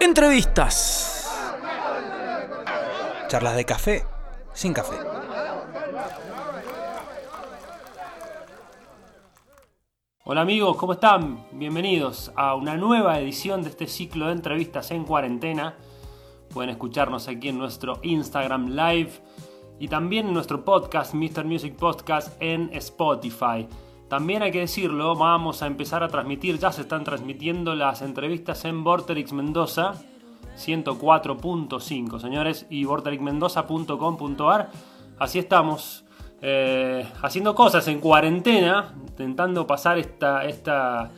Entrevistas. Charlas de café sin café. Hola amigos, ¿cómo están? Bienvenidos a una nueva edición de este ciclo de entrevistas en cuarentena. Pueden escucharnos aquí en nuestro Instagram Live y también en nuestro podcast, Mr. Music Podcast, en Spotify. También hay que decirlo, vamos a empezar a transmitir, ya se están transmitiendo las entrevistas en Vorterix Mendoza 104.5, señores, y vorterixmendoza.com.ar. Así estamos, eh, haciendo cosas en cuarentena, intentando pasar esta, esta,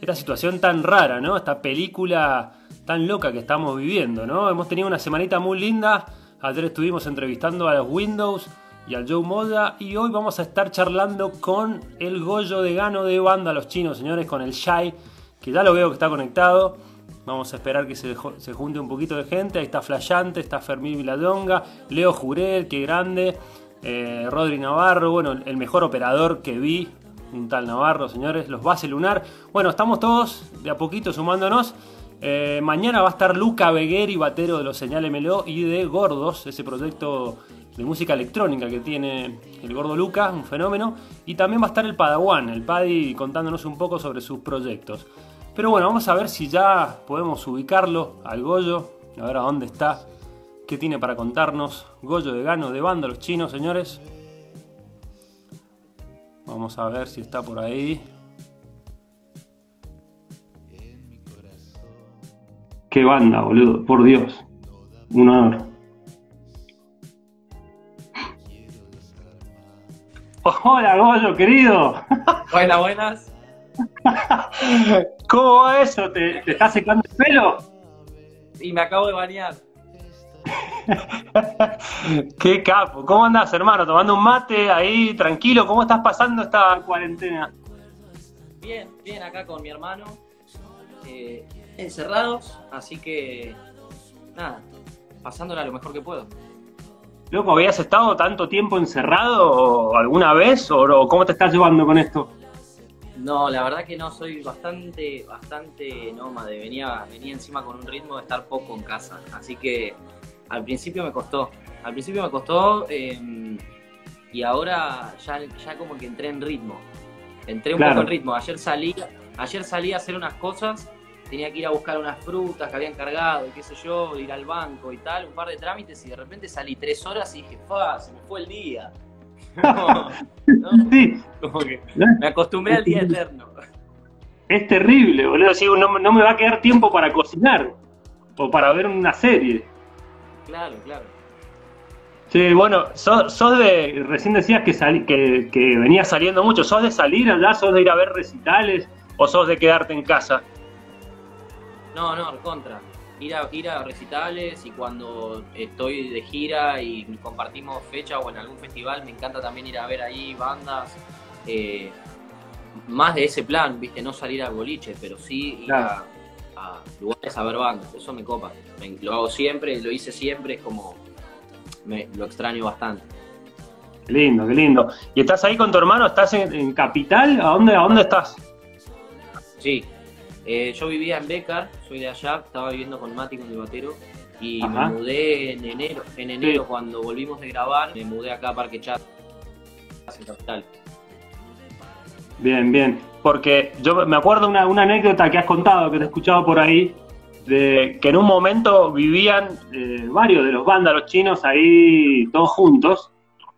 esta situación tan rara, ¿no? Esta película tan loca que estamos viviendo, ¿no? Hemos tenido una semanita muy linda. Ayer estuvimos entrevistando a los Windows y al Joe Moda. Y hoy vamos a estar charlando con el Goyo de Gano de banda, los chinos, señores, con el Shai, que ya lo veo que está conectado. Vamos a esperar que se, se junte un poquito de gente. Ahí está Flayante, está Fermín Viladonga, Leo Jurel, que grande, eh, Rodri Navarro, bueno, el mejor operador que vi, un tal Navarro, señores, los Base Lunar. Bueno, estamos todos de a poquito sumándonos. Eh, mañana va a estar Luca Begueri, batero de los Señales Meló y de Gordos, ese proyecto de música electrónica que tiene el gordo Luca, un fenómeno, y también va a estar el Padawan, el Paddy contándonos un poco sobre sus proyectos. Pero bueno, vamos a ver si ya podemos ubicarlo al Goyo, a ver a dónde está, qué tiene para contarnos. Goyo de Gano de banda, los chinos, señores. Vamos a ver si está por ahí. Qué banda, boludo, por Dios. Un honor. Hola, Goyo, querido. Buenas, buenas. ¿Cómo va eso? ¿Te, ¿Te estás secando el pelo? Y me acabo de bañar. Qué capo. ¿Cómo andas, hermano? ¿Tomando un mate ahí tranquilo? ¿Cómo estás pasando esta cuarentena? Bien, bien, acá con mi hermano. eh, encerrados, así que. Nada, pasándola lo mejor que puedo. Loco, ¿habías estado tanto tiempo encerrado alguna vez? ¿O, cómo te estás llevando con esto? No, la verdad que no, soy bastante, bastante nómade. Venía, venía encima con un ritmo de estar poco en casa. Así que al principio me costó. Al principio me costó eh, y ahora ya, ya como que entré en ritmo. Entré un Claro. poco en ritmo. Ayer salí, ayer salí a hacer unas cosas. Tenía que ir a buscar unas frutas que habían cargado y qué sé yo, ir al banco y tal, un par de trámites y de repente salí tres horas y dije, ¡fa! Se me fue el día. No, no, Sí, como que me acostumbré al día eterno. es terrible, boludo. Sí, no, no me va a quedar tiempo para cocinar o para ver una serie. Claro, claro. Sí, bueno, sos, sos de. Recién decías que, sali- que, que venías saliendo mucho. ¿Sos de salir allá? ¿Sos de ir a ver recitales? ¿O sos de quedarte en casa? No, no, contra. Ir a, ir a recitales y cuando estoy de gira y compartimos fecha o en algún festival, me encanta también ir a ver ahí bandas. eh, más de ese plan, ¿viste? No salir al boliche, pero sí ir Claro. a, a lugares a ver bandas. Eso me copa. Me- lo hago siempre, lo hice siempre, es como. Me, lo extraño bastante. Qué lindo, qué lindo. ¿Y estás ahí con tu hermano? ¿Estás en, en Capital? ¿A dónde, ¿A dónde estás? Sí, eh, yo vivía en Becar, soy de allá, estaba viviendo con Mati, con el batero, y Ajá. me mudé en enero. En enero, Sí. cuando volvimos de grabar, me mudé acá a Parque Chat, en Capital. Bien, bien. Porque yo me acuerdo una, una anécdota que has contado, que te he escuchado por ahí, de que en un momento vivían eh, varios de los vándalos chinos ahí todos juntos,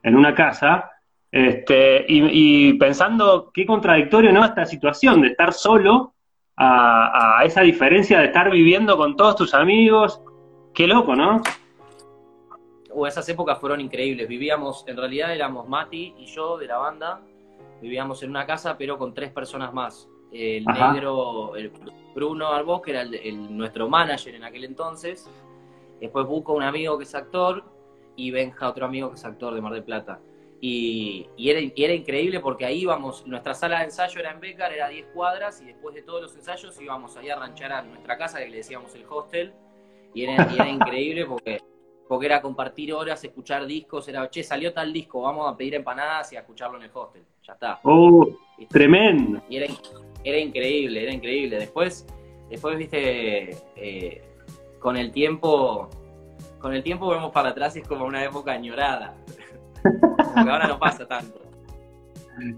en una casa, este, y, y pensando qué contradictorio no esta situación de estar solo a, a esa diferencia de estar viviendo con todos tus amigos. Qué loco, ¿no? O esas épocas fueron increíbles. Vivíamos, en realidad éramos Mati y yo de la banda, vivíamos en una casa, pero con tres personas más. El Ajá. negro, el Bruno Arbós, que era el- el- nuestro manager en aquel entonces. Después Buco, un amigo que es actor, y Benja, otro amigo que es actor de Mar del Plata. Y, y era, y era increíble porque ahí íbamos, nuestra sala de ensayo era en Becar, era 10 cuadras, y después de todos los ensayos íbamos ahí a ranchar a nuestra casa, que le decíamos el hostel, y era, y era increíble porque, porque era compartir horas, escuchar discos, era, che, salió tal disco, vamos a pedir empanadas y a escucharlo en el hostel, ya está. Oh, tremendo. Y era, era increíble, era increíble. Después, después viste, eh, con el tiempo, con el tiempo vemos para atrás y es como una época añorada. Porque ahora no pasa tanto.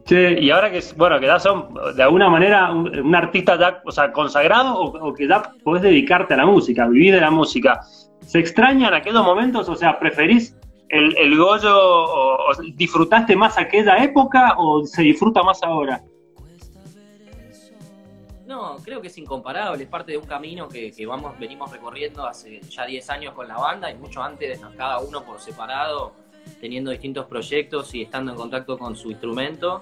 Che, y ahora que, bueno, que ya son de alguna manera un, un artista ya, o sea, consagrado o, o, que ya podés dedicarte a la música, vivir de la música, ¿se extrañan aquellos momentos? O sea, ¿preferís el, el Goyo o, o disfrutaste más aquella época o se disfruta más ahora? No, creo que es incomparable, es parte de un camino que, que vamos, venimos recorriendo hace ya 10 años con la banda y mucho antes, cada uno por separado, teniendo distintos proyectos y estando en contacto con su instrumento.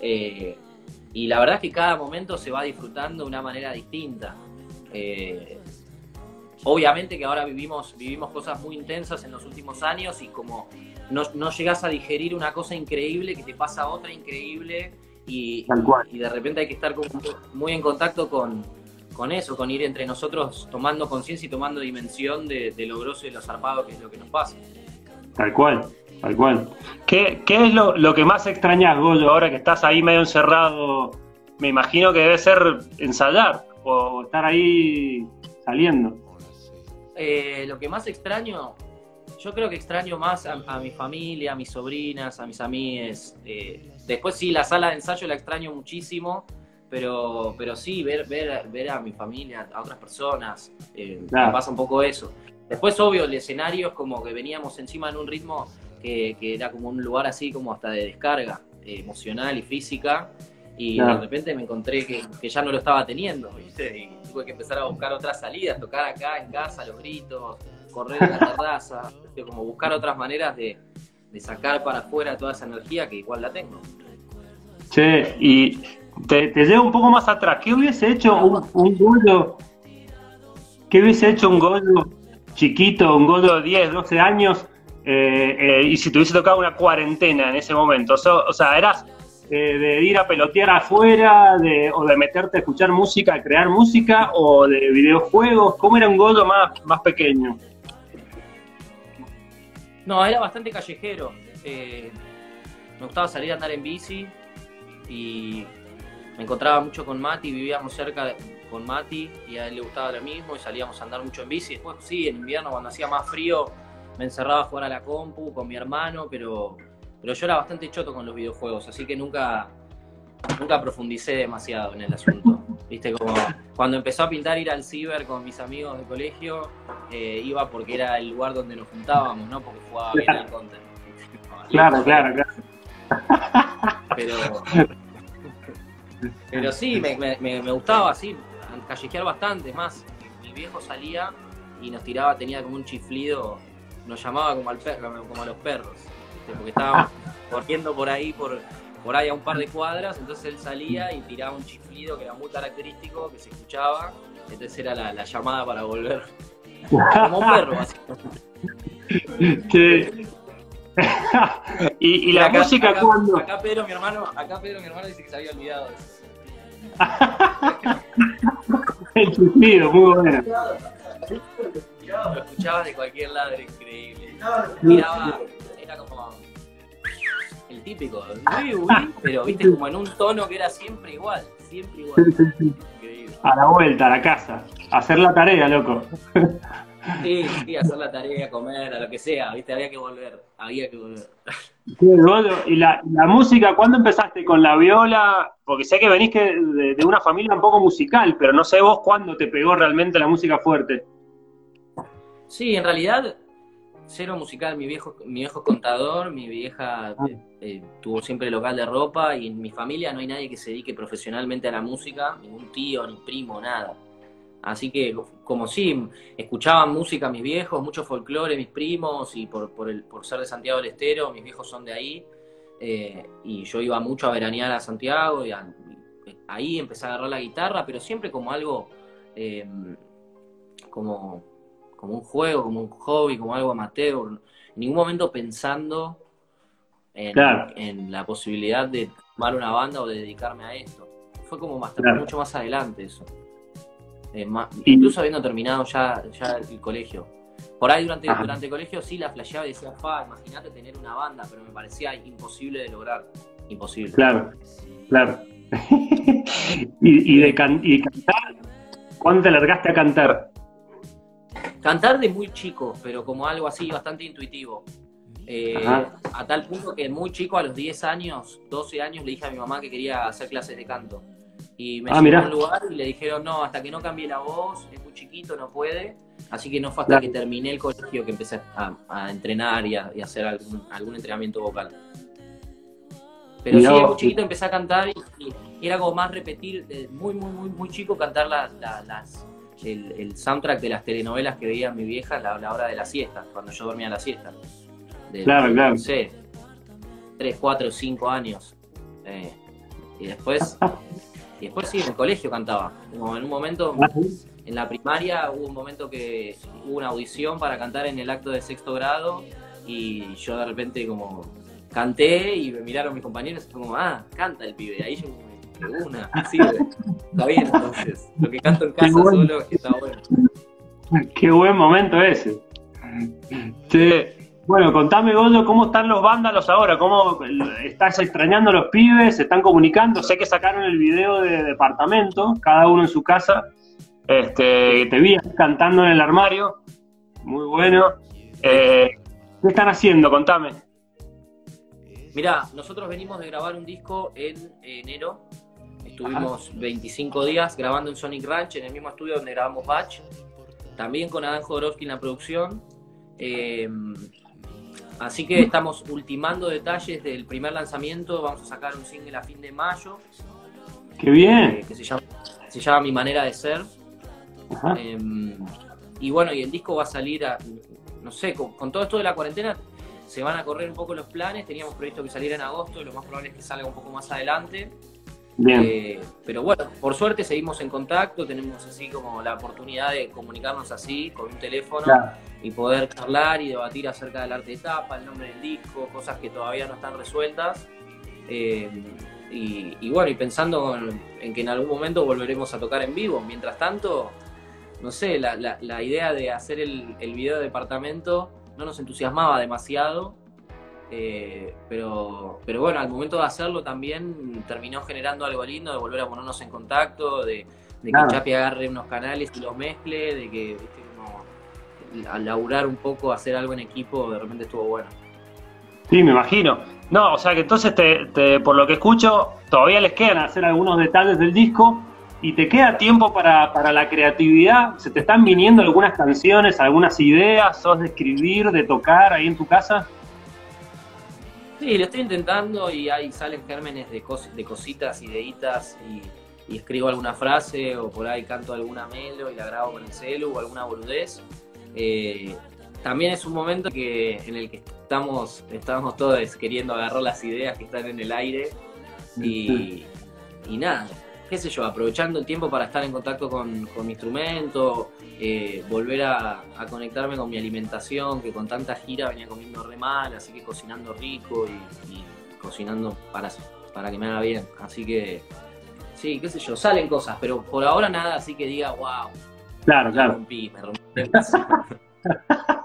Eh, y la verdad es que cada momento se va disfrutando de una manera distinta. Eh, obviamente que ahora vivimos, vivimos cosas muy intensas en los últimos años y como no, no llegas a digerir una cosa increíble que te pasa otra increíble y, y de repente hay que estar como muy en contacto con, con eso, con ir entre nosotros tomando conciencia y tomando dimensión de, de, lo grosso y lo zarpado que es lo que nos pasa. Tal cual, tal cual. ¿Qué, qué es lo, lo, que más extrañas, Goyo, ahora que estás ahí medio encerrado? Me imagino que debe ser ensayar o estar ahí saliendo. Eh, lo que más extraño, yo creo que extraño más a, a mi familia, a mis sobrinas, a mis amigas. Eh, después sí, la sala de ensayo la extraño muchísimo, pero, pero sí, ver, ver, ver a mi familia, a otras personas, eh, claro. me pasa un poco eso. Después, obvio, el escenario es como que veníamos encima en un ritmo que, que era como un lugar así como hasta de descarga eh, emocional y física, y claro. de repente me encontré que, que, ya no lo estaba teniendo, ¿viste? Y tuve que empezar a buscar otras salidas, tocar acá en casa, los gritos, correr en la terraza, como buscar otras maneras de, de sacar para afuera toda esa energía que igual la tengo. Che, y te, te llevo un poco más atrás. ¿Qué hubiese hecho un, un Goyo? ¿Qué hubiese hecho un Goyo chiquito, un Goyo de 10, 12 años? Eh, eh, y si te hubiese tocado una cuarentena en ese momento. O sea, eras eh, de ir a pelotear afuera, o de meterte a escuchar música, a crear música, o de videojuegos. ¿Cómo era un Goyo más, más pequeño? No, era bastante callejero. me gustaba salir a andar en bici y me encontraba mucho con Mati, vivíamos cerca de, con Mati y a él le gustaba lo mismo y salíamos a andar mucho en bici. Después sí, en invierno cuando hacía más frío me encerraba a jugar a la compu con mi hermano, pero, pero yo era bastante choto con los videojuegos, así que nunca, nunca profundicé demasiado en el asunto. Viste, como cuando empezó a pintar ir al ciber con mis amigos de colegio, eh, iba porque era el lugar donde nos juntábamos, no porque jugaba bien el content. Claro, claro, claro. Pero, pero sí, me, me, me gustaba así, callejear bastante. Es más, mi viejo salía y nos tiraba, tenía como un chiflido, nos llamaba como, al perro, como a los perros, ¿viste? porque estábamos corriendo por ahí, por, por ahí a un par de cuadras, entonces él salía y tiraba un chiflido que era muy característico, que se escuchaba, entonces era la, la llamada para volver. Como un perro, básicamente. Sí. y, y, la acá, música acá, cuando. Acá Pedro, mi hermano, acá Pedro, mi hermano dice que se había olvidado de eso. El chiflido, muy bueno. Lo escuchabas de cualquier lado, era increíble. Miraba, era como el típico, uy, uy, pero viste como en un tono que era siempre igual, siempre igual. Increíble. A la vuelta, a la casa. A hacer la tarea, loco. Sí, sí, hacer la tarea, comer, a lo que sea, viste, había que volver, había que volver. y la, la, música, ¿cuándo empezaste con la viola? Porque sé que venís que de, de, una familia un poco musical, pero no sé vos cuándo te pegó realmente la música fuerte. Sí, en realidad, cero musical. Mi viejo, mi viejo contador, mi vieja eh, eh, tuvo siempre local de ropa y en mi familia no hay nadie que se dedique profesionalmente a la música, ningún tío, ni primo, nada. Así que, como sí, escuchaban música mis viejos, mucho folclore mis primos, y por, por, el, por ser de Santiago del Estero, mis viejos son de ahí, eh, y yo iba mucho a veranear a Santiago, y, a, y, ahí empecé a agarrar la guitarra, pero siempre como algo, eh, como, como un juego, como un hobby, como algo amateur, en ningún momento pensando en, claro. en la posibilidad de tomar una banda o de dedicarme a esto. Fue como más, claro. mucho más adelante eso. Eh, más, incluso habiendo terminado ya, ya el colegio. Por ahí durante, durante el colegio sí la flasheaba y decía, fa, imagínate tener una banda, pero me parecía imposible de lograr. Imposible. Claro, claro. y, y, de can, y de cantar, ¿cuándo te largaste a cantar? Cantar de muy chico, pero como algo así bastante intuitivo. Eh, a tal punto que muy chico, a los 10 años, 12 años, le dije a mi mamá que quería hacer clases de canto. Y me Ah, llevó a un lugar y le dijeron, no, hasta que no cambie la voz, es muy chiquito, no puede. Así que no fue hasta Claro. que terminé el colegio que empecé a, a entrenar y a, y a hacer algún, algún entrenamiento vocal. Pero Mirá sí, muy chiquito empecé a cantar y, y era como más repetir, de muy, muy, muy, muy chico, cantar las, la- las, el, el soundtrack de las telenovelas que veía mi vieja a la, a la hora de la siesta, cuando yo dormía la siesta. De- Claro, claro. No sé, 3, 4, 5 años. Eh, y después, y después sí, en el colegio cantaba. Como en un momento, en la primaria hubo un momento que hubo una audición para cantar en el acto de sexto grado y yo de repente como canté y me miraron mis compañeros y fue como, ah, canta el pibe. Ahí yo como, una, sí, está bien entonces. Lo que canto en casa bueno. solo está bueno. Qué buen momento ese. Che, bueno, contame, Goyo, ¿cómo están los vándalos ahora? ¿Cómo estás extrañando a los pibes? ¿Se están comunicando? Sé que sacaron el video de departamento, cada uno en su casa. Este, te vi cantando en el armario. Muy bueno. Eh, ¿Qué están haciendo? Contame. Mirá, nosotros venimos de grabar un disco en enero. Estuvimos 25 días grabando en Sonic Ranch, en el mismo estudio donde grabamos Batch. También con Adán Jodorowsky en la producción. Eh, así que estamos ultimando detalles del primer lanzamiento. Vamos a sacar un single a fin de mayo Qué bien. eh, que se llama, se llama Mi Manera de Ser. Ajá. Eh, y bueno, y el disco va a salir, a- no sé, con, con todo esto de la cuarentena se van a correr un poco los planes. Teníamos previsto que saliera en agosto, lo más probable es que salga un poco más adelante. Bien. Eh, pero bueno, por suerte seguimos en contacto, tenemos así como la oportunidad de comunicarnos así con un teléfono Claro. y poder charlar y debatir acerca del arte de tapa, el nombre del disco, cosas que todavía no están resueltas. Eh, y, y bueno, y pensando en, en que en algún momento volveremos a tocar en vivo. Mientras tanto, no sé, la, la- la idea de hacer el, el video de departamento no nos entusiasmaba demasiado. Eh, pero, pero bueno, al momento de hacerlo también terminó generando algo lindo, de volver a ponernos en contacto, de, de Claro. que Chapi agarre unos canales y los mezcle, de que viste, como, al laburar un poco, hacer algo en equipo, de repente estuvo bueno. Sí, me imagino. No, o sea que entonces, te, te- por lo que escucho, todavía les quedan hacer algunos detalles del disco y te queda tiempo para, para la creatividad. ¿Se te están viniendo algunas canciones, algunas ideas? ¿Sos de escribir, de tocar ahí en tu casa? Sí, lo estoy intentando y ahí salen gérmenes de, cos- de cositas, ideitas y, y escribo alguna frase o por ahí canto alguna melo y la grabo con el celu o alguna boludez. Eh, también es un momento que, en el que estamos, estamos todos queriendo agarrar las ideas que están en el aire y, y nada, qué sé yo, aprovechando el tiempo para estar en contacto con, con mi instrumento, eh, volver a, a conectarme con mi alimentación, que con tanta gira venía comiendo re mal, así que cocinando rico y, y cocinando para, para que me haga bien. Así que, sí, qué sé yo, salen cosas, pero por ahora nada, así que diga, wow, Claro, me claro. rompí, me rompí.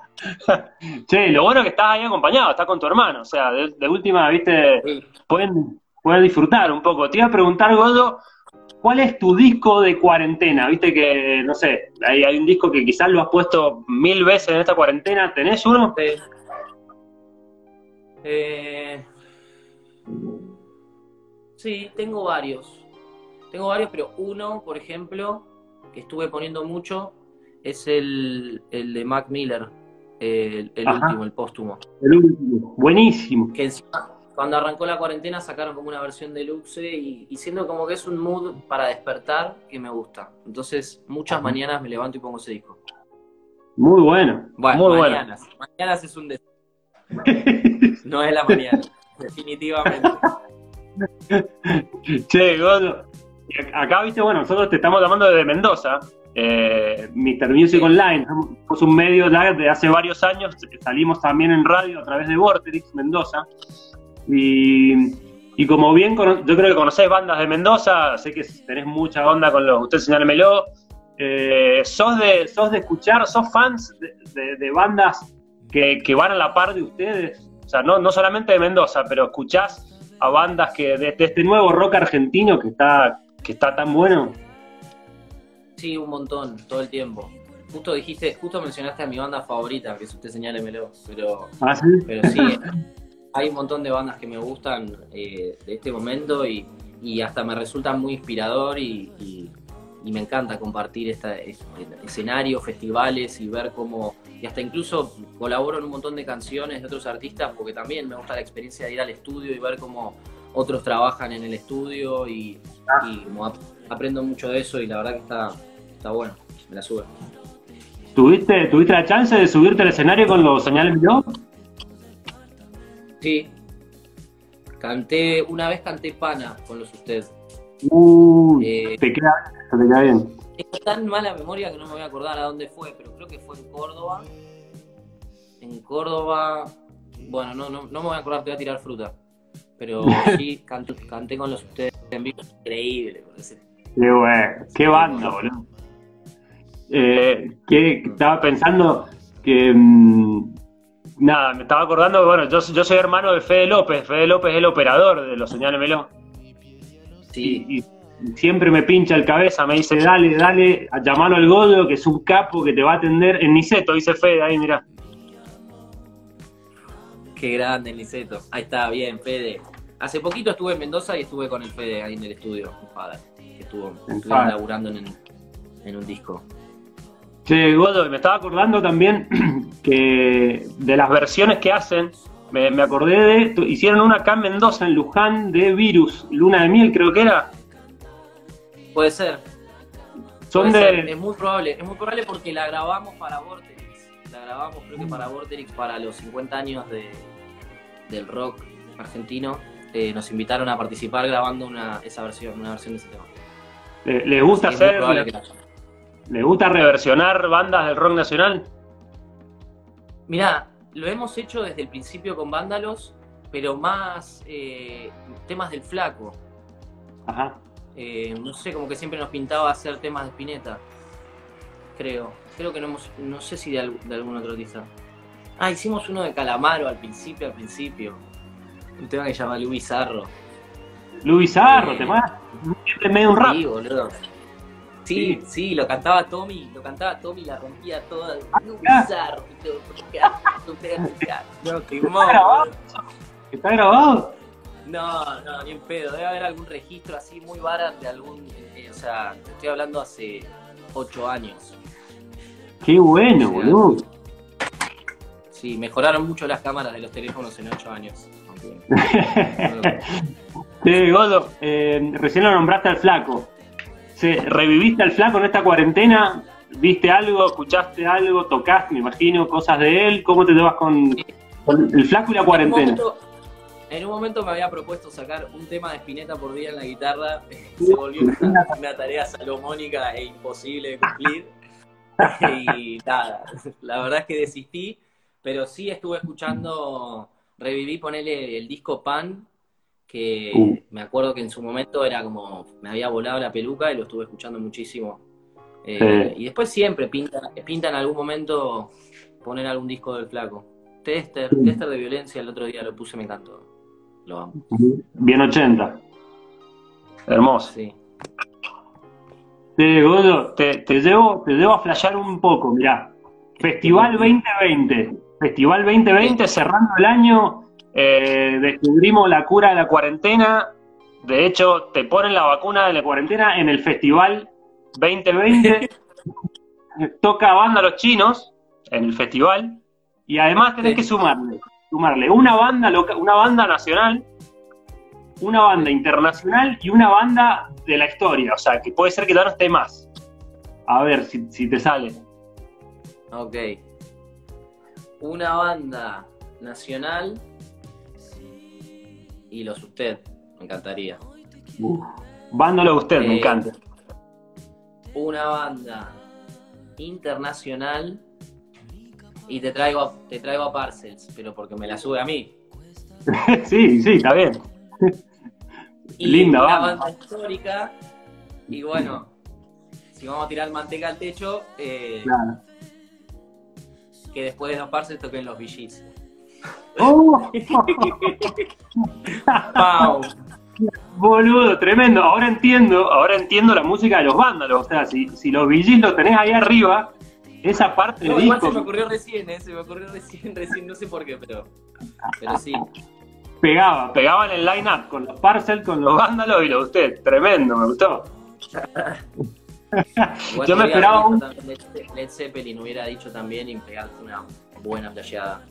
Che, lo bueno es que estás ahí acompañado, estás con tu hermano. O sea, de, de última, viste, Sí. pueden, pueden disfrutar un poco. Te iba a preguntar, Godo, ¿cuál es tu disco de cuarentena? Viste que, no sé, hay, hay un disco que quizás lo has puesto mil veces en esta cuarentena. ¿Tenés uno? Sí. Eh, sí, tengo varios. Tengo varios, pero uno, por ejemplo, que estuve poniendo mucho, es el, el de Mac Miller, el, el último, el póstumo. El último. Buenísimo. Que encima, cuando arrancó la cuarentena, sacaron como una versión deluxe y, y siento como que es un mood para despertar que me gusta. Entonces, muchas mañanas me levanto y pongo ese disco. Muy bueno. Bueno, muy bueno. mañanas. Mañanas es un des- No es la mañana, definitivamente. che, Godo. Acá, viste, bueno, nosotros te estamos llamando desde Mendoza. Eh, Mr. Music Sí. Online, somos un medio de hace varios años, salimos también en radio a través de Vorterix Mendoza. Y, y como bien, yo creo que conocés bandas de Mendoza, sé que tenés mucha onda con los Usted Señálmelo. Eh, ¿sos, de, ¿Sos de escuchar, sos fans de, de- de bandas que, que van a la par de ustedes? O sea, no, no solamente de Mendoza, pero escuchás a bandas que de, de este nuevo rock argentino que está, que está tan bueno. Sí, un montón, todo el tiempo. justo dijiste, justo mencionaste a mi banda favorita, que es Usted Señálemelo, pero, ¿Ah, sí? pero sí, hay un montón de bandas que me gustan eh, de este momento y, y hasta me resultan muy inspirador y, y- me encanta compartir esta, este escenario, festivales y ver cómo, y hasta incluso colaboro en un montón de canciones de otros artistas porque también me gusta la experiencia de ir al estudio y ver cómo otros trabajan en el estudio y, y como ap- aprendo mucho de eso y la verdad que está, está bueno, me la sube. ¿Tuviste, ¿Tuviste la chance de subirte al escenario con los señales Miró? Sí. Canté, una vez canté Pana con los ustedes. Uy, Eh, te queda, te queda bien. Tengo tan mala memoria que no me voy a acordar a dónde fue, pero creo que fue en Córdoba. En Córdoba. Bueno, no, no, no me voy a acordar, te voy a tirar fruta. Pero sí, canté con los ustedes en vivo. Increíble. parece. Qué bueno, qué banda, boludo. Eh, que estaba pensando que. mm, nada, me estaba acordando, bueno, yo, yo soy hermano de Fede López. Fede López es el operador de los señales Meló. Sí, Y, y siempre me pincha el cabeza, me dice, dale, dale, a llamarlo al Godo, que es un capo que te va a atender. En Niceto, dice Fede, ahí, mirá. qué grande el Niceto. Ahí está, bien, Fede. Hace poquito estuve en Mendoza y estuve con el Fede ahí en el estudio, mi padre, que estuvo, laburando en, en un disco. Che, Godo, me estaba acordando también que de las versiones que hacen, me, me acordé de, hicieron una acá en Mendoza, en Luján, de Virus, Luna de Miel creo que era. Puede ser, Son Puede ser, de... Es muy probable, es muy probable porque la grabamos para Vorterix. La grabamos creo que para Vorterix para los 50 años de, del rock argentino. Eh, nos invitaron a participar grabando una, esa versión, una versión de ese tema. le- ¿Les gusta hacer, les gusta reversionar bandas del rock nacional? Mirá, lo hemos hecho desde el principio con Vándalos, pero más eh, temas del flaco. Ajá. Eh, no sé, como que siempre nos pintaba hacer temas de Spinetta. Creo. Creo que no hemos. No sé si de, al- de algún otro artista. Ah, hicimos uno de Calamaro al principio, al principio. Un tema que se llama Luis Bizarro. Luis Bizarro, Eh. te. Siempre medio un rap. Sí, boludo. Sí, sí, lo cantaba Tommy, lo cantaba Tommy, la rompía toda. Ah. Bizarro. No, qué ¿Está grabado? ¿Está grabado? No, no, ni en pedo. Debe haber algún registro así muy barato de algún. eh, o sea, te estoy hablando hace ocho años. Qué bueno, Sí. boludo. Sí, mejoraron mucho las cámaras de los teléfonos en ocho años. Che, Godo, eh, recién lo nombraste al flaco. ¿Reviviste al flaco en esta cuarentena? ¿Viste algo? ¿Escuchaste algo? ¿Tocaste, me imagino, cosas de él? ¿Cómo te llevas con, con el flaco y la En un, cuarentena? momento, en un momento me había propuesto sacar un tema de Spinetta por día en la guitarra. Se volvió una, una tarea salomónica e imposible de cumplir. Y nada, la verdad es que desistí, pero sí estuve escuchando, reviví ponerle el disco Pan, que Uh. me acuerdo que en su momento era como, me había volado la peluca y lo estuve escuchando muchísimo. Eh, Sí. Y después siempre pinta, pinta en algún momento poner algún disco del flaco. Tester, Sí. Tester de violencia, el otro día lo puse, me encantó. Lo amo. Bien 80. Hermoso. Sí. Te, Godo, te, te llevo, te llevo a flashear un poco, mirá. Festival 2020. Festival 2020, cerrando el año, eh, descubrimos la cura de la cuarentena. De hecho, te ponen la vacuna de la cuarentena en el Festival 2020. Toca banda los chinos en el festival. Y además tenés Sí. que sumarle, sumarle una banda loca- una banda nacional, una banda internacional y una banda de la historia. O sea, que puede ser que ya no esté más. A ver si, si te sale. Ok. Una banda nacional y los usted, me encantaría. Vándalo a usted, me Eh, encanta. Una banda internacional y te traigo a, te traigo a Parcels, pero porque me la sube a mí. sí, sí, está bien. Y Linda una banda. banda histórica y bueno, si vamos a tirar manteca al techo, eh, Claro. que después de los Parcels toquen los VGs. ¡Oh! ¡Pau! Boludo, tremendo. Ahora entiendo, ahora entiendo la música de los vándalos. O sea, si, si los VGs los tenés ahí arriba, esa parte No, de igual se me ocurrió recién, ¿eh? Se me ocurrió recién, recién, no sé por qué, pero, pero sí. pegaba, pegaba en el line-up con los Parcel, con los Vándalos y lo de usted. Tremendo, me gustó. Igual Yo me esperaba un- Led- Zeppelin hubiera dicho también y pegarte una buena playada.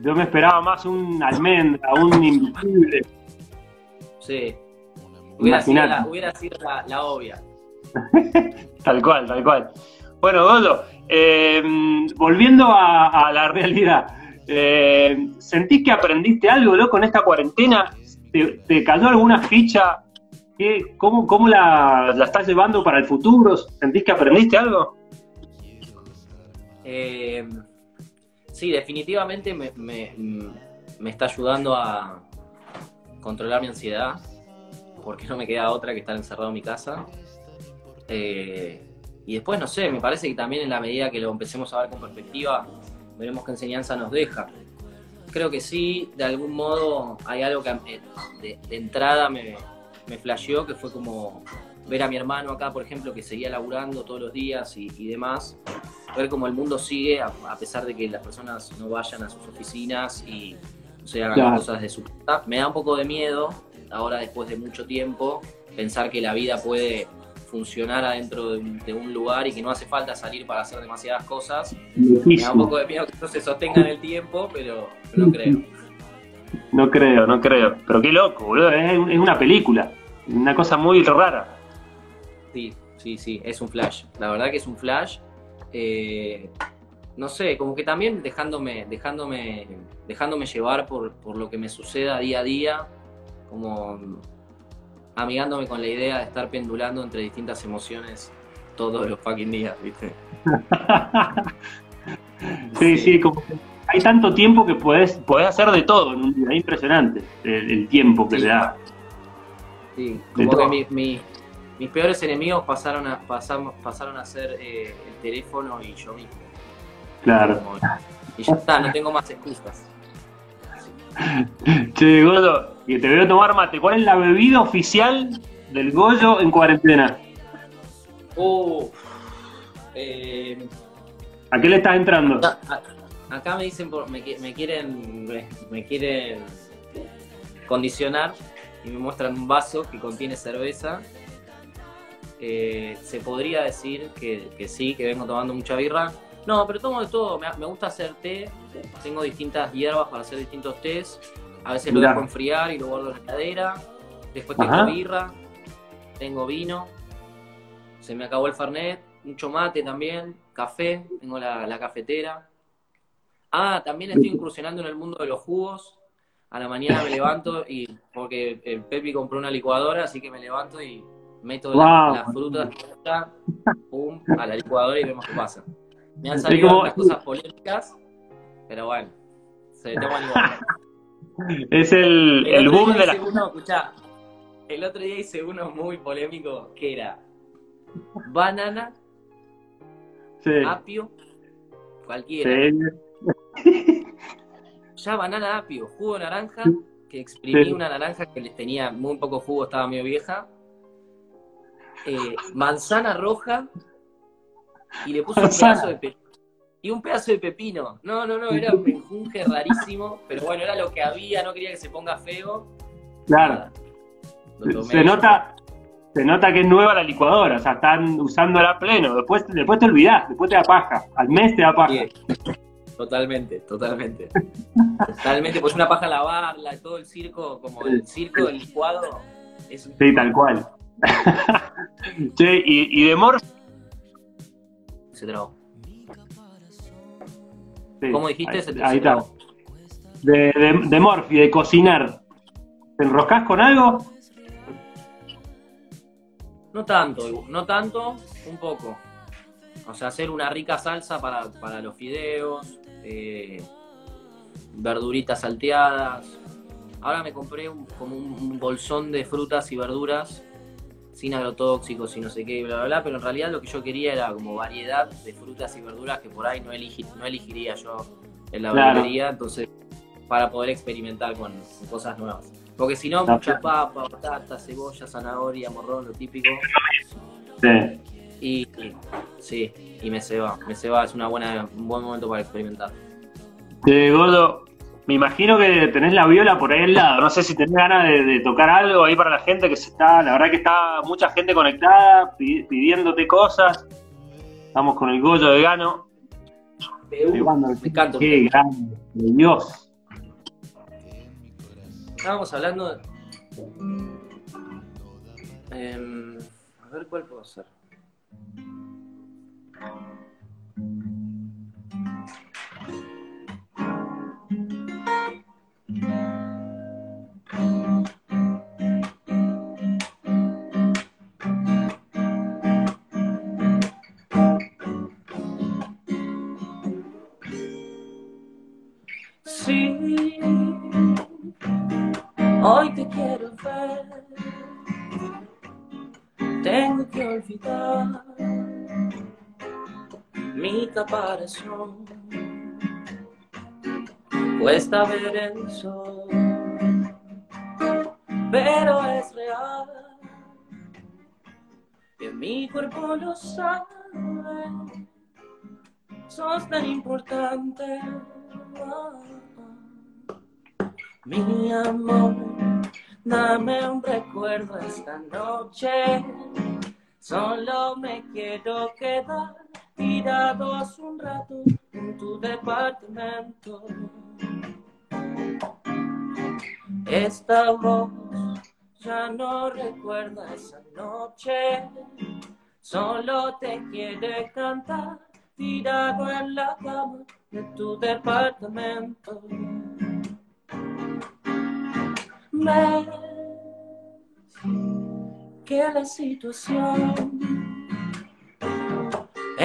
Yo me esperaba más un almendra, un invisible. Sí. Hubiera sido, la, hubiera sido la, la obvia. Tal cual, tal cual. Bueno, Goldo, eh, volviendo a, a la realidad, eh, ¿sentís que aprendiste algo, loco, en esta cuarentena? ¿Te, te cayó alguna ficha? ¿Qué, ¿Cómo, cómo la, la estás llevando para el futuro? ¿Sentís que aprendiste algo? Eh, sí, definitivamente me, me- está ayudando a controlar mi ansiedad, porque no me queda otra que estar encerrado en mi casa. Eh, y después, no sé, me parece que también en la medida que lo empecemos a ver con perspectiva, veremos qué enseñanza nos deja. Creo que sí, de algún modo hay algo que de, de entrada me, me flasheó, que fue como ver a mi hermano acá, por ejemplo, que seguía laburando todos los días y, y demás, ver cómo el mundo sigue a, a pesar de que las personas no vayan a sus oficinas y no se hagan Claro. las cosas de su casa. Me da un poco de miedo, ahora después de mucho tiempo, pensar que la vida puede funcionar adentro de un, de un lugar y que no hace falta salir para hacer demasiadas cosas. Me da un poco de miedo que esto se sostenga en el tiempo, pero no creo. No creo, no creo. Pero qué loco, boludo. Es, es una película. Una cosa muy rara. Sí, sí, sí, es un flash. La verdad que es un flash. Eh, no sé, como que también dejándome, dejándome, dejándome llevar por, por lo que me suceda día a día, como amigándome con la idea de estar pendulando entre distintas emociones todos los fucking días, ¿viste? Sí, sí, como que hay tanto tiempo que podés, podés hacer de todo en un día. Es impresionante el, el tiempo que Sí. le da. Sí, como que mi- mi- mis peores enemigos pasaron a, pasamos, pasaron a ser eh, el teléfono y yo mismo. Claro. Como- y ya está, no tengo más excusas. Che, Goyo, que te veo tomar mate. ¿Cuál es la bebida oficial del Goyo en cuarentena? Uh, eh, ¿A qué le estás entrando? acá, me dicen, por- me, qui- me quieren me, me quieren condicionar y me muestran un vaso que contiene cerveza. Eh, se podría decir que, que sí, que vengo tomando mucha birra. No, pero tomo de todo. Me, me gusta hacer té. Tengo distintas hierbas para hacer distintos tés. A veces lo dejo enfriar y lo guardo en la heladera. Después tengo birra. Tengo vino. Se me acabó el Fernet. Mucho mate también. Café. Tengo la, la cafetera. Ah, también estoy incursionando en el mundo de los jugos. A la mañana me levanto y porque el Pepi compró una licuadora, así que me levanto y meto la- Wow. las frutas pum, a la licuadora y vemos qué pasa. Me han salido como- cosas polémicas, pero bueno, se toman igual. Es el, el otro boom de la. hice uno, escuchá, el otro día hice uno muy polémico que era banana, Sí, apio, cualquiera. sí. Ya banana apio, jugo de naranja, que exprimí Sí. una naranja que les tenía muy poco jugo, estaba medio vieja. Eh, manzana roja y le puse un pedazo de pepino. Y un pedazo de pepino. No, no, no, era un menjunje rarísimo, pero bueno, era lo que había, no quería que se ponga feo. Claro. Se nota, se nota que es nueva la licuadora, o sea, están usándola a pleno. Después, después te olvidás, después te da paja. Al mes te da paja. Totalmente, totalmente. Totalmente, pues una paja lavarla, todo el circo, como el circo del licuado. Es un Sí, tal cual. che, y, y de Morph. se trabó. sí, ¿Cómo dijiste? Ahí, Se ahí está. De, de, de Morph y de cocinar. ¿Te enroscás con algo? No tanto, no tanto, un poco. O sea, hacer una rica salsa para, para los fideos, eh, verduritas salteadas. Ahora me compré un- como un bolsón de frutas y verduras sin agrotóxicos y no sé qué, bla, bla, bla, pero en realidad lo que yo quería era como variedad de frutas y verduras que por ahí no, elegiría yo en la Claro. verdulería, entonces para poder experimentar con, con cosas nuevas. Porque si no, No, mucha papa, batata, cebolla, zanahoria, morrón, lo típico. Sí. Y, y- sí, y me ceba, me ceba, es una buena, un buen momento para experimentar. Eh, Gordo, me imagino que tenés la viola por ahí al lado. No sé si tenés ganas de, de tocar algo ahí para la gente que se está. La verdad que está mucha gente conectada, pi- pidiéndote cosas. Estamos con el Goyo de Gano. me encanta. Qué grande, Dios. Estábamos hablando de... Em, a ver cuál puedo hacer. Mi caparazón. Cuesta ver el sol, pero es real. Que mi cuerpo lo sabe. Sos tan importante. Mi amor, dame un recuerdo esta noche. Solo me quiero quedar tirados un rato en tu departamento. Esta voz ya no recuerda esa noche. Solo te quiere cantar tirado en la cama de tu departamento. Ves que la situación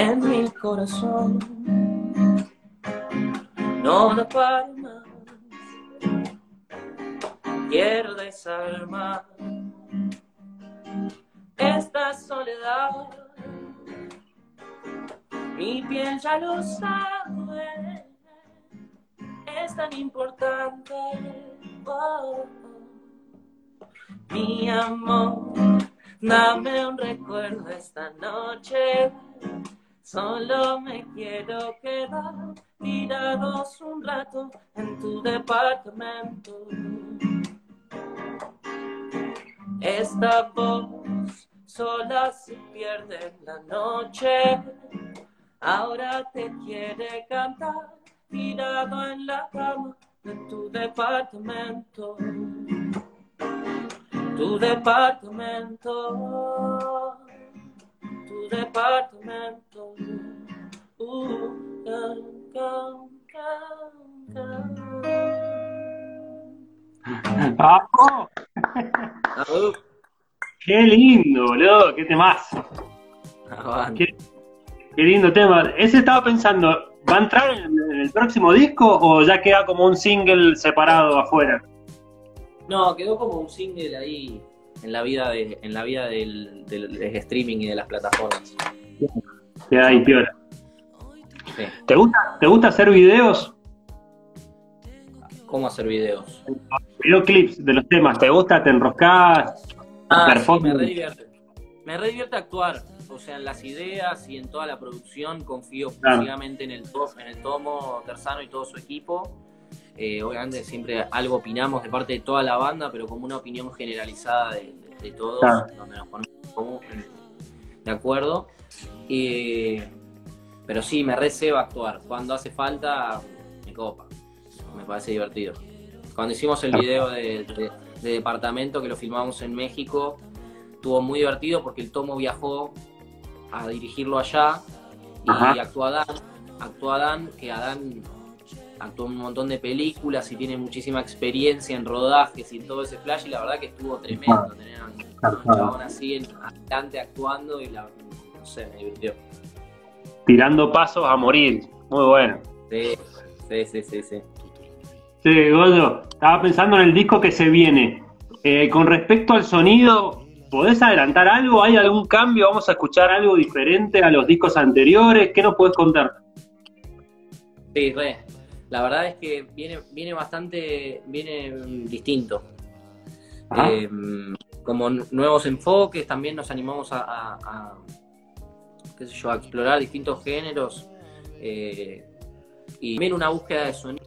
en mi corazón no da para más. Quiero desarmar esta soledad. Mi piel ya lo sabe, es tan importante. Mi amor, dame un recuerdo esta noche. Solo me quiero quedar tirados un rato en tu departamento. Esta voz sola se pierde en la noche. Ahora te quiere cantar tirado en la cama de tu departamento. Tu departamento. Departamento. Uh, can, can, can. Ah, ¡Qué lindo, boludo! ¡Qué temazo! Qué, qué lindo tema. Ese estaba pensando, ¿va a entrar en, en el próximo disco o ya queda como un single separado afuera? No, quedó como un single ahí en la vida de, en la vida del, del- del streaming y de las plataformas. Queda ahí, piola. Sí. ¿Te gusta, ¿Te gusta hacer videos? ¿Cómo hacer videos? Videoclips de los temas, ¿te gusta? ¿Te enroscás? Ah, sí, me re divierte. Me actuar. O sea, en las ideas y en toda la producción confío Claro. ciegamente en el, en el Tomo Terzano y todo su equipo. Eh, obviamente siempre algo opinamos de parte de toda la banda, pero como una opinión generalizada de, de- de todos, Claro. donde nos ponemos de acuerdo. Eh, pero sí, me receba actuar. Cuando hace falta, me copa. Me parece divertido. Cuando hicimos el video de, de- de departamento que lo filmamos en México, estuvo muy divertido porque el Tomo viajó a dirigirlo allá y Ajá. actuó Adán, actuó Adán, que Adán actuó en un montón de películas y tiene muchísima experiencia en rodajes y en todo ese flash y la verdad que estuvo tremendo tener a un chabón así en adelante actuando y la, no sé, me divirtió. Tirando pasos a morir. Muy bueno. Sí, sí, sí, sí, sí. Sí, Goyo, estaba pensando en el disco que se viene. Eh, con respecto al sonido, ¿podés adelantar algo? ¿Hay algún cambio? ¿Vamos a escuchar algo diferente a los discos anteriores? ¿Qué nos podés contar? Sí, re. La verdad es que viene, viene bastante, viene mm, distinto. Ajá. Eh, como nuevos enfoques, también nos animamos a, a- a- qué sé yo, a explorar distintos géneros eh, y también una búsqueda de sonido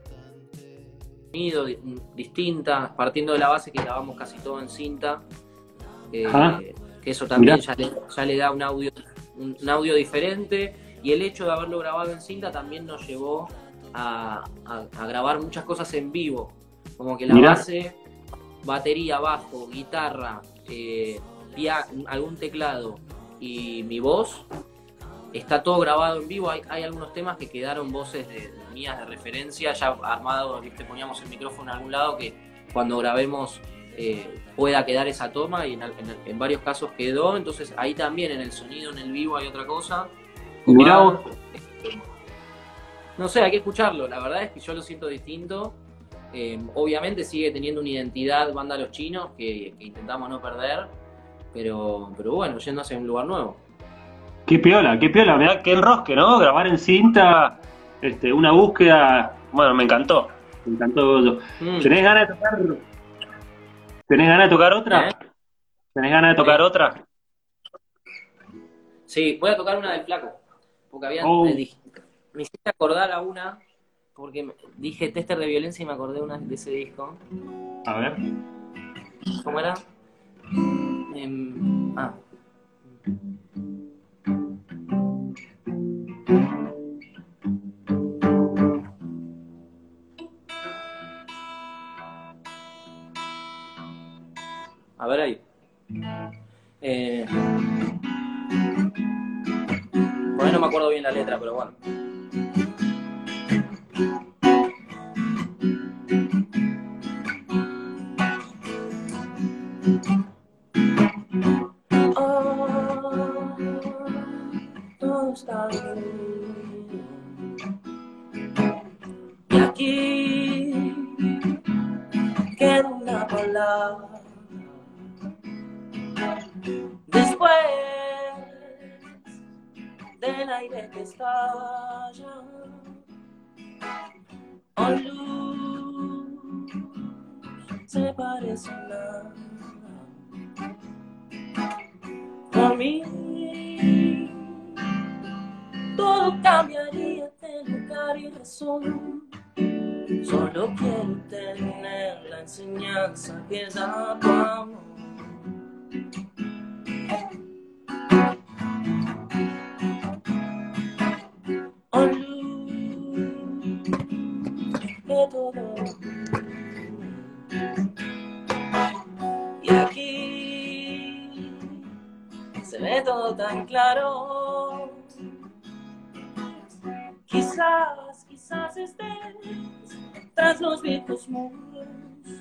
di- distinta, partiendo de la base que grabamos casi todo en cinta, eh, Ajá. que eso también ya le, ya le da un audio, un, un audio diferente y el hecho de haberlo grabado en cinta también nos llevó a, a- a grabar muchas cosas en vivo, como que la Mirá. base, batería, bajo, guitarra, eh, algún teclado y mi voz está todo grabado en vivo. Hay, hay algunos temas que quedaron voces de, de mías de referencia, ya armado, ¿viste? poníamos el micrófono en algún lado que cuando grabemos eh, pueda quedar esa toma y en, en- en varios casos quedó. Entonces ahí también en el sonido, en el vivo hay otra cosa. Mirá Copada. No sé, hay que escucharlo. La verdad es que yo lo siento distinto. Eh, obviamente sigue teniendo una identidad banda Los Chinos que, que intentamos no perder. Pero, pero bueno, yendo hacia un lugar nuevo. Qué piola, qué piola, mirá, qué enrosque, ¿no? Grabar en cinta, este, una búsqueda, bueno, me encantó, me encantó. Mm. ¿Tenés ganas de tocar? ¿Tenés ganas de tocar otra? ¿Eh? ¿Tenés ganas de tocar otra? Sí, voy a tocar una del flaco. Porque había, Oh. Me hiciste acordar a una. Porque dije tester de violencia y me acordé una de ese disco. A ver. ¿Cómo era? Em, ah. A ver ahí. Eh, por ahí no me acuerdo bien la letra, pero bueno. Aire que estalla, oh luz, se parece a nada. Por mí, todo cambiaría de lugar y razón. Solo quiero tener la enseñanza que da tu amor. Thank you.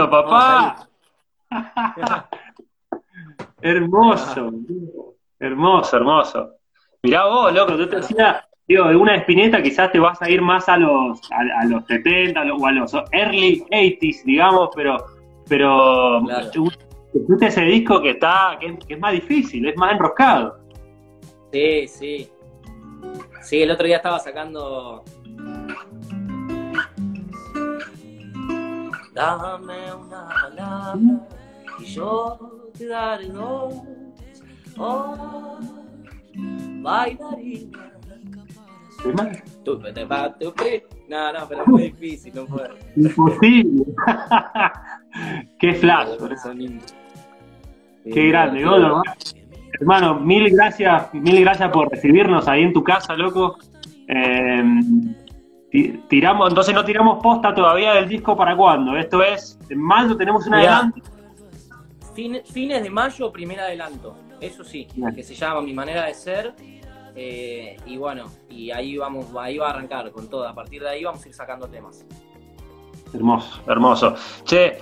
Lindo, papá! hermoso, hermoso, hermoso. Mirá vos, loco, yo te decía, digo, de una espineta quizás te vas a ir más a los, a, a los 70 a los- o a los early 80s, digamos, pero, pero Claro. escucha ese disco que está, que, es- que es más difícil, es más enroscado. Sí, sí. Sí, el otro día estaba sacando. Dame una palabra y yo te daré dos. Oh, bailarina. Tu, te va, tu, pri. No, no, pero es difícil, no puedo. imposible. Qué flash, Por eso ni- Qué grande, Godo. Hermano, mil gracias, mil gracias por recibirnos ahí en tu casa, loco. Eh, tiramos, entonces no tiramos posta todavía del disco para cuándo. Esto es, en mayo tenemos un Mirá. adelante. fines de mayo, primer adelanto. Eso sí, que se llama Mi Manera de Ser. Eh, y bueno, y ahí vamos, ahí va a arrancar con todo. A partir de ahí vamos a ir sacando temas. Hermoso, hermoso. Che,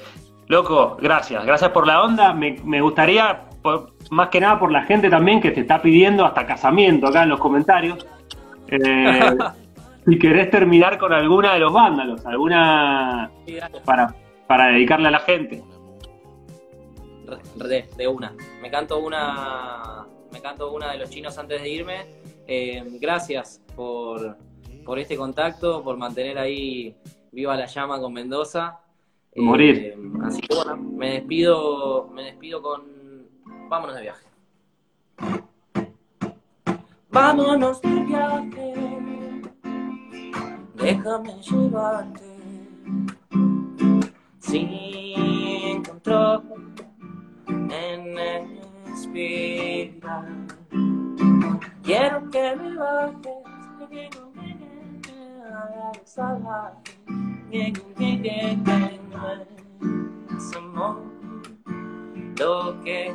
loco, gracias. Gracias por la onda. Me, gustaría, más que nada por la gente también que te está pidiendo hasta casamiento acá en los comentarios. Eh, si querés terminar con alguna de los vándalos, alguna para, para dedicarle a la gente. De, de una. Me canto una. Me canto una de los chinos antes de irme. Eh, gracias por, por este contacto, por mantener ahí viva la llama con Mendoza. Morir. Eh, así que bueno, me despido, me despido con. Vámonos de viaje. Vámonos de viaje. Déjame llevarte. Sin control. En espiral. Quiero que me bajes. Salvaje amor lo que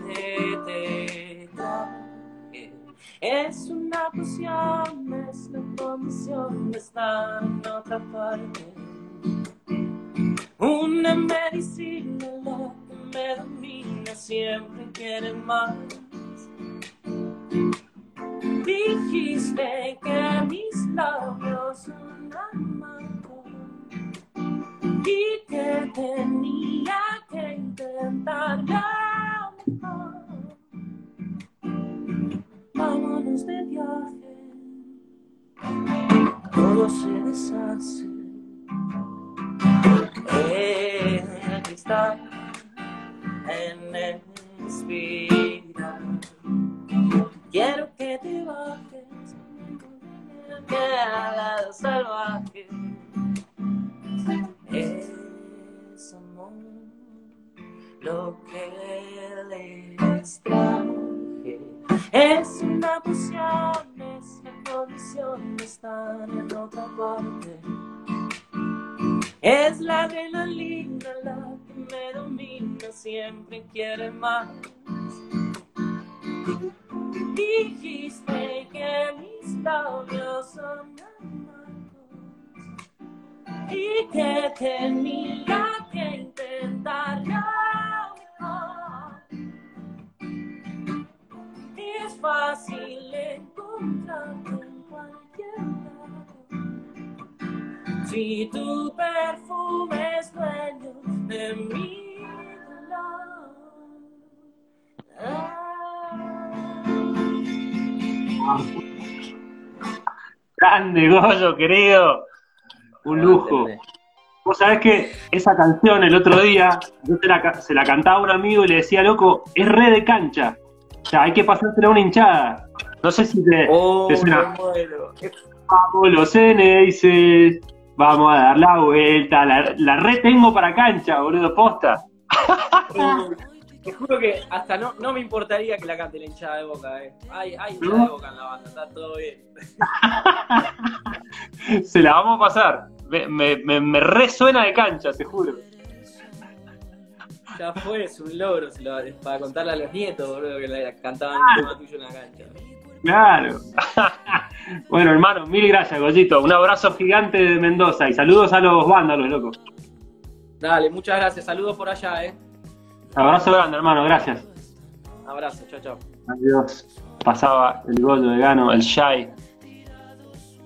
te traje es una poción, es la condición de estar en otra parte. Una medicina la que me domina, siempre quiere más. Dijiste que mis labios son y que tenía que intentar Vámonos de viaje, todo se deshace. El cristal en el espiral. Quiero que te bajes, que hagas salvaje es amor lo que les traje. Es una poción, es la condición de estar en otra parte. Es la adrenalina la que me domina, siempre quiere más. Dijiste que mis labios son y que tenía que intentar fácil encontrarte en cualquier lado. Si tu perfume es dueño de mi dolor. Grande, Goyo, querido. Un lujo. Vos sabés que esa canción el otro día, yo se la, cantaba a un amigo y le decía, loco, es re de cancha. O sea, hay que pasársela a una hinchada. No sé si te, oh, suena. Vamos los dice, vamos a dar la vuelta. La, la re tengo para cancha, boludo, posta. Te juro que hasta no, no me importaría que la cante la hinchada de boca, eh. Hay, hay hinchada de boca en la banda, está todo bien. Se la vamos a pasar. Me, me, me, resuena de cancha, te juro. Ya fue, es un logro para contarle a los nietos, boludo, que la cantaban el tema tuyo en la cancha. Claro. bueno, hermano, mil gracias, Goyito. Un abrazo gigante de Mendoza y saludos a los vándalos, loco. Dale, muchas gracias. Saludos por allá, eh. Abrazo grande, hermano, gracias. Abrazo, chao, chao. Adiós. Pasaba el Goyo de Gano, el Shy.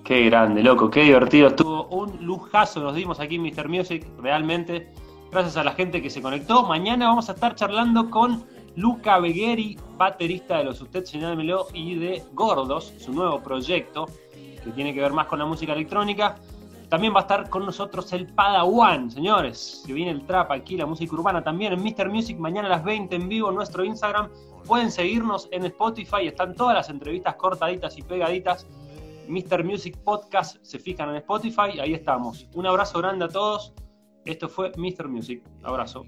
Qué grande, loco, qué divertido. Estuvo un lujazo, nos dimos aquí en Mr. Music, realmente. Gracias a la gente que se conectó. Mañana vamos a estar charlando con Luca Begheri, baterista de los Usted Señálmelo y de Gordos, su nuevo proyecto que tiene que ver más con la música electrónica. También va a estar con nosotros el Padawan, señores. Que viene el trap aquí, la música urbana también en Mr. Music mañana a las 20 en vivo en nuestro Instagram. Pueden seguirnos en Spotify, están todas las entrevistas cortaditas y pegaditas. Mr. Music Podcast, se fijan en Spotify, ahí estamos. Un abrazo grande a todos. Esto fue Mr. Music. Abrazo.